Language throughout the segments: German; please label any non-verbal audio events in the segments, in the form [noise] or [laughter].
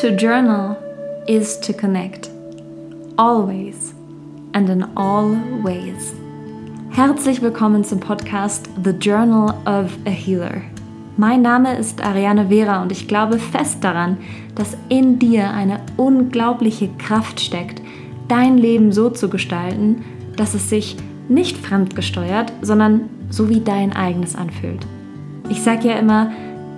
To journal is to connect. Always and in all ways. Herzlich willkommen zum Podcast The Journal of a Healer. Mein Name ist Ariane Vera und ich glaube fest daran, dass in dir eine unglaubliche Kraft steckt, dein Leben so zu gestalten, dass es sich nicht fremdgesteuert, sondern so wie dein eigenes anfühlt. Ich sage ja immer,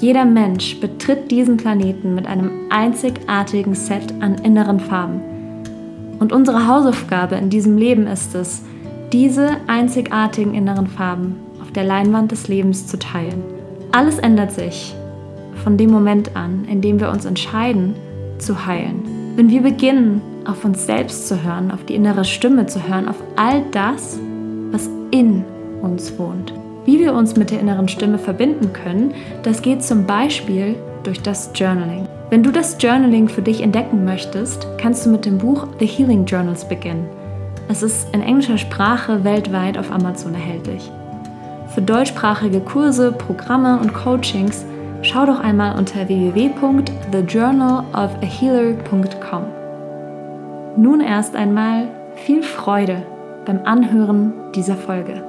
jeder Mensch betritt diesen Planeten mit einem einzigartigen Set an inneren Farben. Und unsere Hausaufgabe in diesem Leben ist es, diese einzigartigen inneren Farben auf der Leinwand des Lebens zu teilen. Alles ändert sich von dem Moment an, in dem wir uns entscheiden, zu heilen. Wenn wir beginnen, auf uns selbst zu hören, auf die innere Stimme zu hören, auf all das, was in uns wohnt. Wie wir uns mit der inneren Stimme verbinden können, das geht zum Beispiel durch das Journaling. Wenn du das Journaling für dich entdecken möchtest, kannst du mit dem Buch The Healing Journals beginnen. Es ist in englischer Sprache weltweit auf Amazon erhältlich. Für deutschsprachige Kurse, Programme und Coachings schau doch einmal unter www.thejournalofahealer.com. Nun erst einmal viel Freude beim Anhören dieser Folge.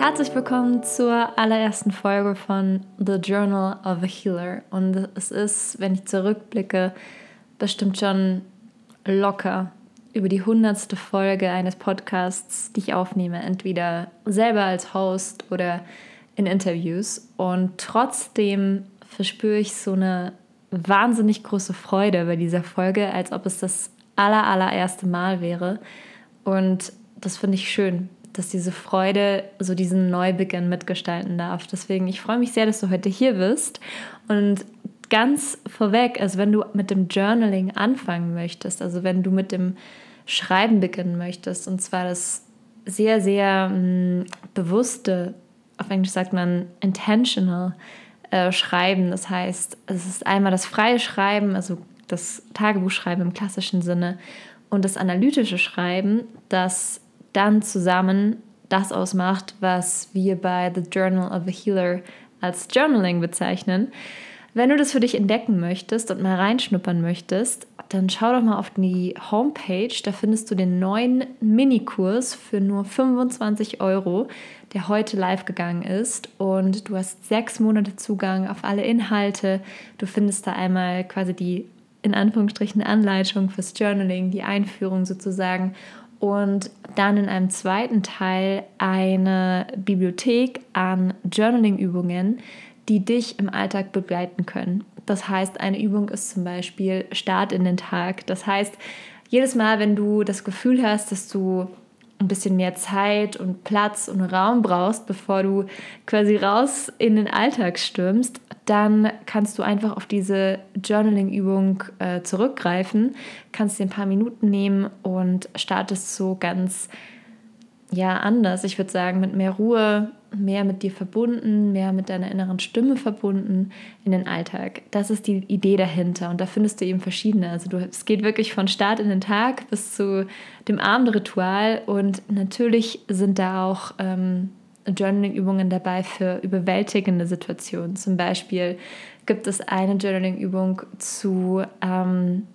Herzlich willkommen zur allerersten Folge von The Journal of a Healer. Und es ist, wenn ich zurückblicke, bestimmt schon locker über die hundertste Folge eines Podcasts, die ich aufnehme, entweder selber als Host oder in Interviews. Und trotzdem verspüre ich so eine wahnsinnig große Freude bei dieser Folge, als ob es das aller, allererste Mal wäre. Und das finde ich schön, dass diese Freude so diesen Neubeginn mitgestalten darf. Deswegen, ich freue mich sehr, dass du heute hier bist. Und ganz vorweg, also wenn du mit dem Journaling anfangen möchtest, also wenn du mit dem Schreiben beginnen möchtest, und zwar das sehr, sehr mh, hm, bewusste, auf Englisch sagt man intentional äh, Schreiben. Das heißt, es ist einmal das freie Schreiben, also das Tagebuchschreiben im klassischen Sinne, und das analytische Schreiben, das dann zusammen das ausmacht, was wir bei The Journal of a Healer als Journaling bezeichnen. Wenn du das für dich entdecken möchtest und mal reinschnuppern möchtest, dann schau doch mal auf die Homepage. Da findest du den neuen Minikurs für nur 25 Euro, der heute live gegangen ist. Und du hast sechs Monate Zugang auf alle Inhalte. Du findest da einmal quasi die in Anführungsstrichen Anleitung fürs Journaling, die Einführung sozusagen und dann in einem zweiten Teil eine Bibliothek an Journaling-Übungen, die dich im Alltag begleiten können. Das heißt, eine Übung ist zum Beispiel Start in den Tag. Das heißt, jedes Mal, wenn du das Gefühl hast, dass du ein bisschen mehr Zeit und Platz und Raum brauchst, bevor du quasi raus in den Alltag stürmst, dann kannst du einfach auf diese Journaling-Übung äh, zurückgreifen, kannst dir ein paar Minuten nehmen und startest so ganz ja anders. Ich würde sagen, mit mehr Ruhe, mehr mit dir verbunden, mehr mit deiner inneren Stimme verbunden in den Alltag. Das ist die Idee dahinter und da findest du eben verschiedene. Also du, es geht wirklich von Start in den Tag bis zu dem Abendritual und natürlich sind da auch ähm, Journaling-Übungen dabei für überwältigende Situationen. Zum Beispiel gibt es eine Journaling-Übung zu, ähm,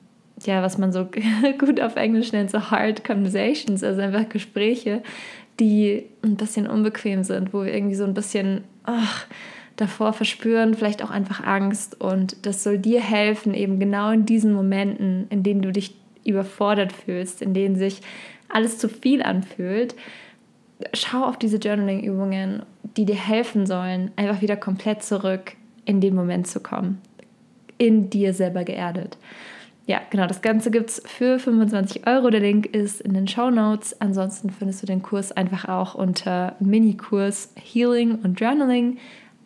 ja, was man so [laughs] gut auf Englisch nennt, so Hard Conversations, also einfach Gespräche, die ein bisschen unbequem sind, wo wir irgendwie so ein bisschen ach, davor verspüren, vielleicht auch einfach Angst. Und das soll dir helfen, eben genau in diesen Momenten, in denen du dich überfordert fühlst, in denen sich alles zu viel anfühlt, schau auf diese Journaling-Übungen, die dir helfen sollen, einfach wieder komplett zurück in den Moment zu kommen. In dir selber geerdet. Ja, genau, das Ganze gibt es für 25 Euro. Der Link ist in den Show Notes. Ansonsten findest du den Kurs einfach auch unter Minikurs Healing und Journaling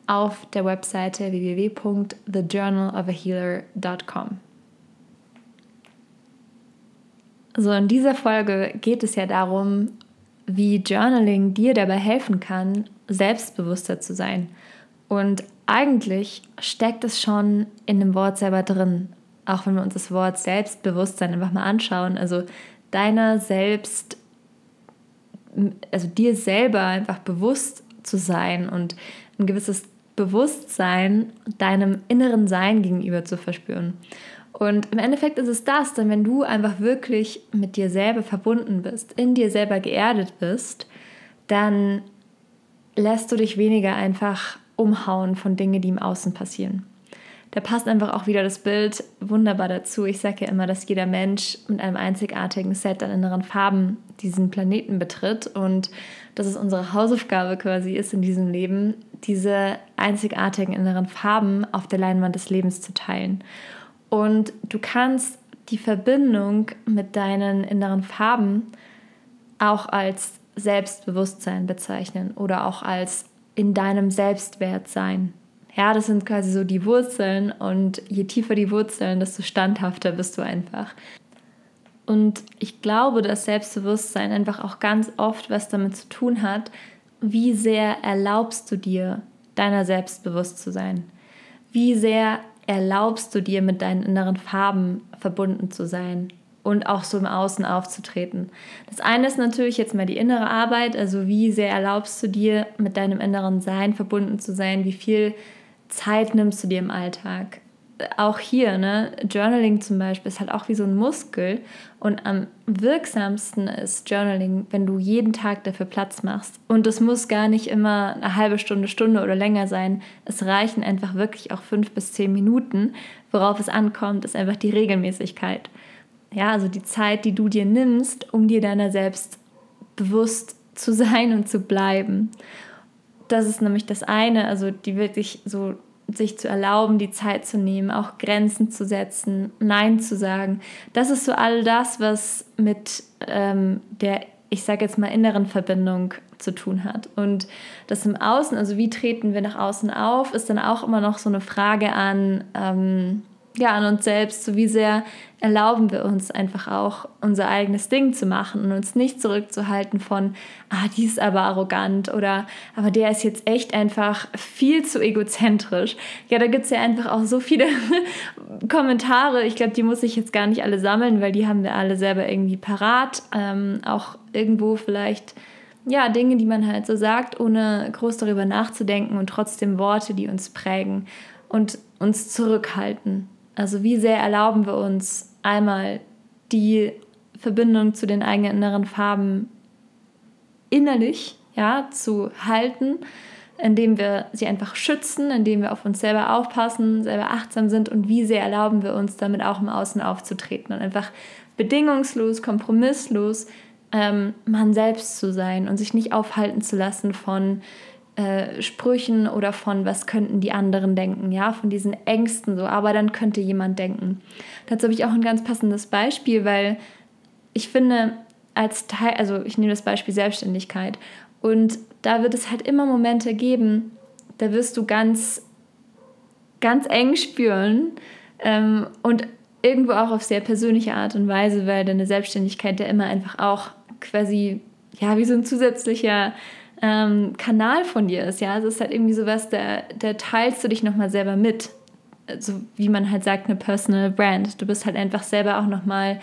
auf der Webseite www.thejournalofahealer.com. So, in dieser Folge geht es ja darum, wie Journaling dir dabei helfen kann, selbstbewusster zu sein. Und eigentlich steckt es schon in dem Wort selber drin, auch wenn wir uns das Wort Selbstbewusstsein einfach mal anschauen. Also deiner selbst, also dir selber einfach bewusst zu sein und ein gewisses Bewusstsein deinem inneren Sein gegenüber zu verspüren. Und im Endeffekt ist es das, denn wenn du einfach wirklich mit dir selber verbunden bist, in dir selber geerdet bist, dann lässt du dich weniger einfach umhauen von Dingen, die im Außen passieren. Da passt einfach auch wieder das Bild wunderbar dazu. Ich sage ja immer, dass jeder Mensch mit einem einzigartigen Set an inneren Farben diesen Planeten betritt und dass es unsere Hausaufgabe quasi ist in diesem Leben, diese einzigartigen inneren Farben auf der Leinwand des Lebens zu teilen. Und du kannst die Verbindung mit deinen inneren Farben auch als Selbstbewusstsein bezeichnen oder auch als in deinem Selbstwert sein. Ja, das sind quasi so die Wurzeln und je tiefer die Wurzeln, desto standhafter bist du einfach. Und ich glaube, dass Selbstbewusstsein einfach auch ganz oft was damit zu tun hat, wie sehr erlaubst du dir, deiner selbst bewusst zu sein? Wie sehr erlaubst du dir, mit deinen inneren Farben verbunden zu sein? und auch so im Außen aufzutreten. Das eine ist natürlich jetzt mal die innere Arbeit, also wie sehr erlaubst du dir, mit deinem inneren Sein verbunden zu sein, wie viel Zeit nimmst du dir im Alltag. Auch hier, ne, Journaling zum Beispiel ist halt auch wie so ein Muskel und am wirksamsten ist Journaling, wenn du jeden Tag dafür Platz machst. Und es muss gar nicht immer eine halbe Stunde, Stunde oder länger sein. Es reichen einfach wirklich auch fünf bis zehn Minuten. Worauf es ankommt, ist einfach die Regelmäßigkeit ja, also die Zeit, die du dir nimmst, um dir deiner selbst bewusst zu [laughs] sein und zu bleiben. Das ist nämlich das eine, also die wirklich so sich zu erlauben, die Zeit zu nehmen, auch Grenzen zu setzen, Nein zu sagen. Das ist so all das, was mit ähm, der, ich sage jetzt mal, inneren Verbindung zu tun hat. Und das im Außen, also wie treten wir nach außen auf, ist dann auch immer noch so eine Frage an, ähm, ja, an uns selbst, so wie sehr erlauben wir uns einfach auch unser eigenes Ding zu machen und uns nicht zurückzuhalten von, ah, die ist aber arrogant oder aber der ist jetzt echt einfach viel zu egozentrisch. Ja, da gibt es ja einfach auch so viele [laughs] Kommentare. Ich glaube, die muss ich jetzt gar nicht alle sammeln, weil die haben wir alle selber irgendwie parat. Ähm, auch irgendwo vielleicht ja, Dinge, die man halt so sagt, ohne groß darüber nachzudenken und trotzdem Worte, die uns prägen und uns zurückhalten. Also wie sehr erlauben wir uns einmal die Verbindung zu den eigenen inneren Farben innerlich ja, zu halten, indem wir sie einfach schützen, indem wir auf uns selber aufpassen, selber achtsam sind und wie sehr erlauben wir uns damit auch im Außen aufzutreten und einfach bedingungslos, kompromisslos ähm, man selbst zu sein und sich nicht aufhalten zu lassen von äh, Sprüchen oder von was könnten die anderen denken, ja, von diesen Ängsten so, aber dann könnte jemand denken. Dazu habe ich auch ein ganz passendes Beispiel, weil ich finde, als Teil, also ich nehme das Beispiel Selbstständigkeit und da wird es halt immer Momente geben, da wirst du ganz, ganz eng spüren ähm, und irgendwo auch auf sehr persönliche Art und Weise, weil deine Selbstständigkeit ja immer einfach auch quasi, ja, wie so ein zusätzlicher ähm, Kanal von dir ist. Ja, also es ist halt irgendwie sowas, da, da teilst du dich nochmal selber mit. So wie man halt sagt, eine Personal Brand. Du bist halt einfach selber auch nochmal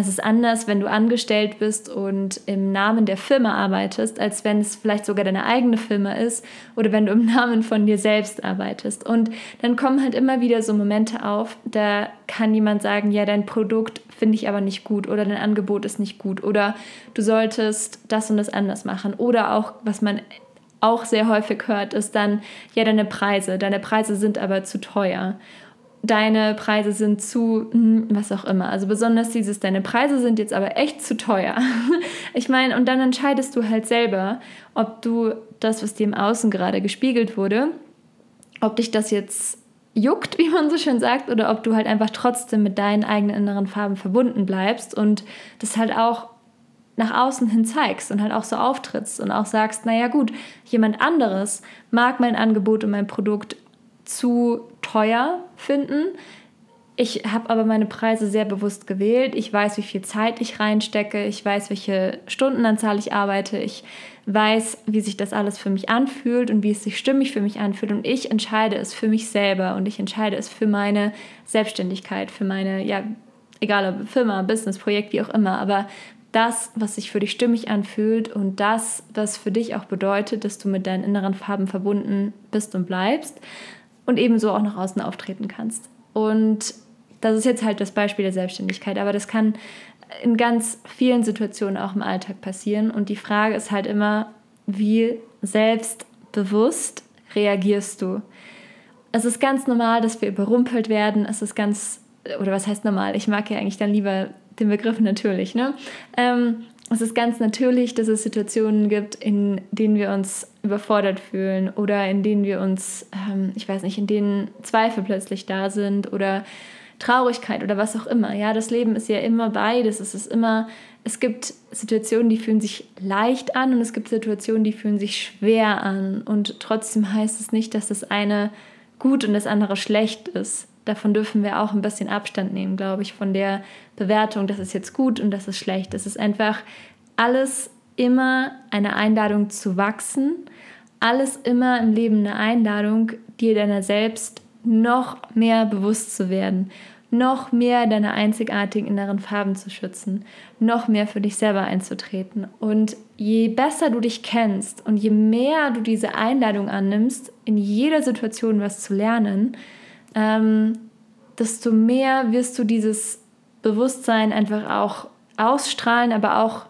es ist anders, wenn du angestellt bist und im Namen der Firma arbeitest, als wenn es vielleicht sogar deine eigene Firma ist oder wenn du im Namen von dir selbst arbeitest. Und dann kommen halt immer wieder so Momente auf, da kann jemand sagen, ja, dein Produkt finde ich aber nicht gut oder dein Angebot ist nicht gut oder du solltest das und das anders machen. Oder auch, was man auch sehr häufig hört, ist dann, ja, deine Preise, deine Preise sind aber zu teuer deine Preise sind zu, hm, was auch immer. Also besonders dieses, deine Preise sind jetzt aber echt zu teuer. [laughs] Ich meine, und dann entscheidest du halt selber, ob du das, was dir im Außen gerade gespiegelt wurde, ob dich das jetzt juckt, wie man so schön sagt, oder ob du halt einfach trotzdem mit deinen eigenen inneren Farben verbunden bleibst und das halt auch nach außen hin zeigst und halt auch so auftrittst und auch sagst, naja gut, jemand anderes mag mein Angebot und mein Produkt zu teuer finden. Ich habe aber meine Preise sehr bewusst gewählt. Ich weiß, wie viel Zeit ich reinstecke. Ich weiß, welche Stundenanzahl ich arbeite. Ich weiß, wie sich das alles für mich anfühlt und wie es sich stimmig für mich anfühlt. Und ich entscheide es für mich selber und ich entscheide es für meine Selbstständigkeit, für meine, ja, egal ob Firma, Business, Projekt, wie auch immer. Aber das, was sich für dich stimmig anfühlt und das, was für dich auch bedeutet, dass du mit deinen inneren Farben verbunden bist und bleibst und ebenso auch nach außen auftreten kannst. Und das ist jetzt halt das Beispiel der Selbstständigkeit, aber das kann in ganz vielen Situationen auch im Alltag passieren. Und die Frage ist halt immer, wie selbstbewusst reagierst du? Es ist ganz normal, dass wir überrumpelt werden. Es ist ganz, oder was heißt normal? Ich mag ja eigentlich dann lieber den Begriff natürlich. Ne? Ähm, es ist ganz natürlich, dass es Situationen gibt, in denen wir uns überfordert fühlen oder in denen wir uns, ähm, ich weiß nicht, in denen Zweifel plötzlich da sind oder Traurigkeit oder was auch immer. Ja, das Leben ist ja immer beides. Es ist immer, es gibt Situationen, die fühlen sich leicht an und es gibt Situationen, die fühlen sich schwer an. Und trotzdem heißt es nicht, dass das eine gut und das andere schlecht ist. Davon dürfen wir auch ein bisschen Abstand nehmen, glaube ich, von der Bewertung, das ist jetzt gut und das ist schlecht. Es ist einfach alles immer eine Einladung zu wachsen, alles immer im Leben eine Einladung, dir deiner selbst noch mehr bewusst zu werden, noch mehr deine einzigartigen inneren Farben zu schützen, noch mehr für dich selber einzutreten. Und je besser du dich kennst und je mehr du diese Einladung annimmst, in jeder Situation was zu lernen, ähm, desto mehr wirst du dieses Bewusstsein einfach auch ausstrahlen, aber auch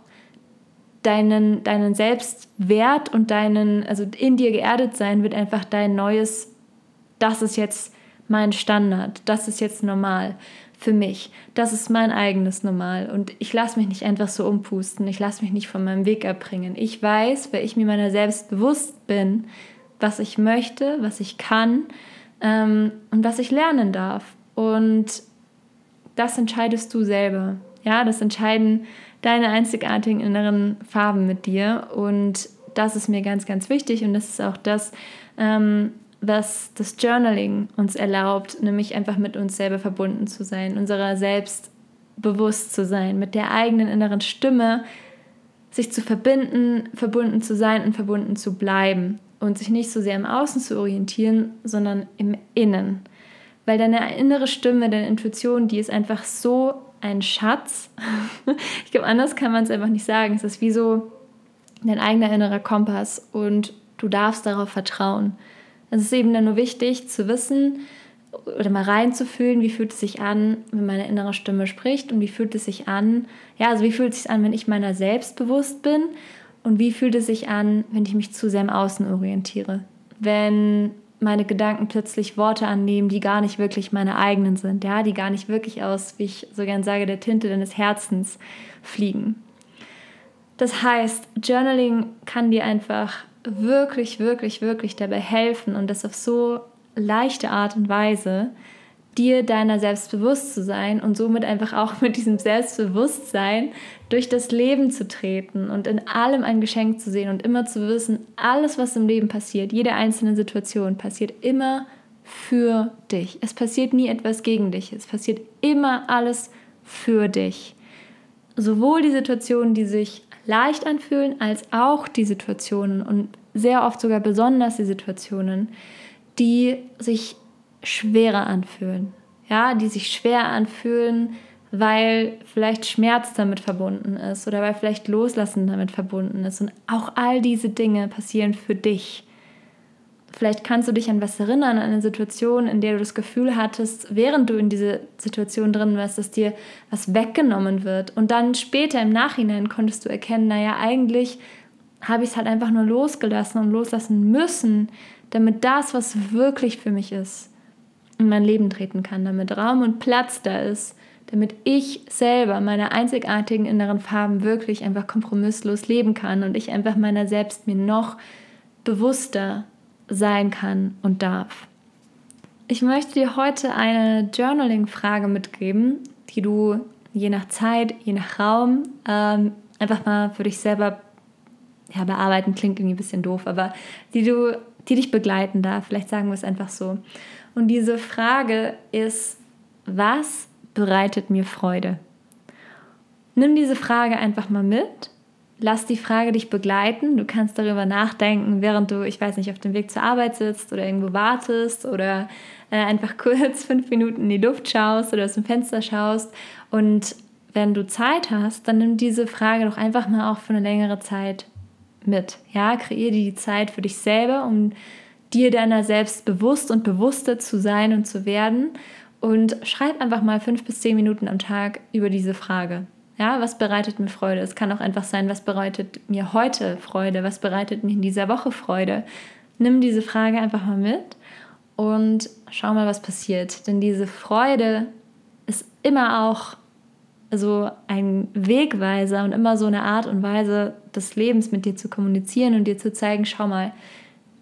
deinen, deinen Selbstwert und deinen, also in dir geerdet sein, wird einfach dein neues das ist jetzt mein Standard, das ist jetzt normal für mich, das ist mein eigenes Normal und ich lasse mich nicht einfach so umpusten, ich lasse mich nicht von meinem Weg abbringen. Ich weiß, weil ich mir meiner selbst bewusst bin, was ich möchte, was ich kann ähm, und was ich lernen darf. Und das entscheidest du selber. Ja, das entscheiden deine einzigartigen inneren Farben mit dir. Und das ist mir ganz, ganz wichtig. Und das ist auch das, ähm, was das Journaling uns erlaubt, nämlich einfach mit uns selber verbunden zu sein, unserer selbst bewusst zu sein, mit der eigenen inneren Stimme sich zu verbinden, verbunden zu sein und verbunden zu bleiben und sich nicht so sehr im Außen zu orientieren, sondern im Innen. Weil deine innere Stimme, deine Intuition, die ist einfach so ein Schatz. [laughs] ich glaube, anders kann man es einfach nicht sagen. Es ist wie so dein eigener innerer Kompass und du darfst darauf vertrauen. Es ist eben dann nur wichtig zu wissen oder mal reinzufühlen, wie fühlt es sich an, wenn meine innere Stimme spricht und wie fühlt es sich an, ja, also wie fühlt es sich an, wenn ich meiner selbst bewusst bin und wie fühlt es sich an, wenn ich mich zu sehr im Außen orientiere. Wenn meine Gedanken plötzlich Worte annehmen, die gar nicht wirklich meine eigenen sind, ja, die gar nicht wirklich aus, wie ich so gern sage, der Tinte deines Herzens fliegen. Das heißt, Journaling kann dir einfach wirklich, wirklich, wirklich dabei helfen und das auf so leichte Art und Weise, dir deiner selbst bewusst zu sein und somit einfach auch [laughs] mit diesem Selbstbewusstsein durch das Leben zu treten und in allem ein Geschenk zu sehen und immer zu wissen, alles, was im Leben passiert, jede einzelne Situation passiert immer für dich. Es passiert nie etwas gegen dich. Es passiert immer alles für dich. Sowohl die Situationen, die sich leicht anfühlen, als auch die Situationen und sehr oft sogar besonders die Situationen, die sich schwerer anfühlen. Ja, die sich schwer anfühlen, weil vielleicht Schmerz damit verbunden ist oder weil vielleicht Loslassen damit verbunden ist. Und auch all diese Dinge passieren für dich. Vielleicht kannst du dich an was erinnern, an eine Situation, in der du das Gefühl hattest, während du in diese Situation drin warst, dass dir was weggenommen wird. Und dann später im Nachhinein konntest du erkennen, naja, eigentlich habe ich es halt einfach nur losgelassen und loslassen müssen, damit das, was wirklich für mich ist, in mein Leben treten kann, damit Raum und Platz da ist, damit ich selber meine einzigartigen inneren Farben wirklich einfach kompromisslos leben kann und ich einfach meiner selbst mir noch bewusster sein kann und darf. Ich möchte dir heute eine Journaling-Frage mitgeben, die du je nach Zeit, je nach Raum ähm, einfach mal für dich selber ja, bearbeiten klingt irgendwie ein bisschen doof, aber die du, die dich begleiten darf. Vielleicht sagen wir es einfach so. Und diese Frage ist, was bereitet mir Freude? Nimm diese Frage einfach mal mit lass die Frage dich begleiten. Du kannst darüber nachdenken, während du, ich weiß nicht, auf dem Weg zur Arbeit sitzt oder irgendwo wartest oder äh, einfach [laughs] kurz fünf Minuten in die Luft schaust oder aus dem Fenster schaust und wenn du Zeit hast, dann nimm diese Frage doch einfach mal auch für eine längere Zeit mit. Ja, kreiere dir die Zeit für dich selber, um dir deiner selbst bewusst und bewusster zu sein und zu werden. Und schreib einfach mal fünf bis zehn Minuten am Tag über diese Frage. Ja, was bereitet mir Freude? Es kann auch einfach sein, was bereitet mir heute Freude? Was bereitet mir in dieser Woche Freude? Nimm diese Frage einfach mal mit und schau mal, was passiert. Denn diese Freude ist immer auch so ein Wegweiser und immer so eine Art und Weise des Lebens mit dir zu kommunizieren und dir zu zeigen, schau mal,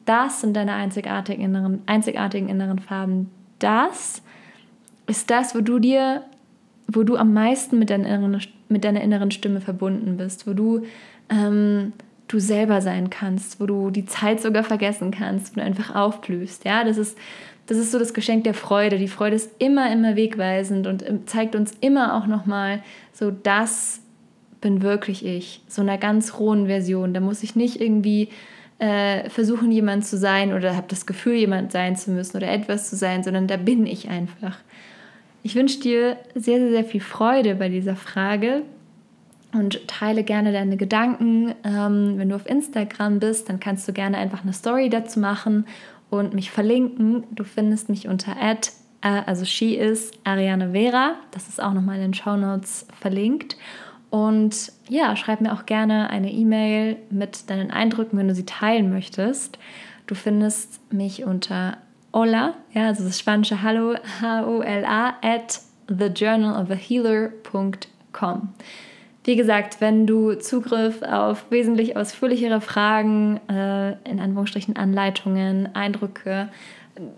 das sind deine einzigartigen inneren, einzigartigen inneren Farben. Das ist das, wo du dir, wo du am meisten mit deiner inneren, mit deiner inneren Stimme verbunden bist, wo du ähm, du selber sein kannst, wo du die Zeit sogar vergessen kannst, wo du einfach aufblühst. Ja, das ist, das ist so das Geschenk der Freude. Die Freude ist immer, immer wegweisend und ähm, zeigt uns immer auch nochmal so, das bin wirklich ich. So einer ganz rohen Version. Da muss ich nicht irgendwie äh, versuchen, jemand zu sein oder habe das Gefühl, jemand sein zu müssen oder etwas zu sein, sondern da bin ich einfach. Ich wünsche dir sehr, sehr, sehr viel Freude bei dieser Frage und teile gerne deine Gedanken. Ähm, wenn du auf Instagram bist, dann kannst du gerne einfach eine Story dazu machen und mich verlinken. Du findest mich unter ad, äh, also she is Ariane Vera. Das ist auch nochmal in den Show Notes verlinkt. Und ja, schreib mir auch gerne eine E-Mail mit deinen Eindrücken, wenn du sie teilen möchtest. Du findest mich unter hola, ja, also das spanische Hallo, H-O-L-A, at thejournalofahealer.com. Wie gesagt, wenn du Zugriff auf wesentlich ausführlichere Fragen, äh, in Anführungsstrichen Anleitungen, Eindrücke,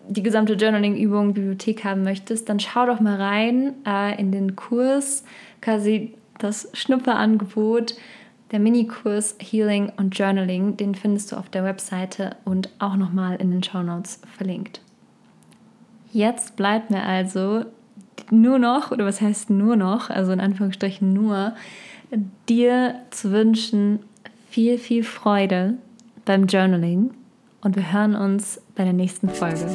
die gesamte Journaling-Übung, Bibliothek haben möchtest, dann schau doch mal rein äh, in den Kurs, quasi das Schnupperangebot, der Minikurs Healing und Journaling. Den findest du auf der Webseite und auch nochmal in den Show Notes verlinkt. Jetzt bleibt mir also nur noch, oder was heißt nur noch, also in Anführungsstrichen nur, dir zu wünschen viel, viel Freude beim Journaling und wir hören uns bei der nächsten Folge.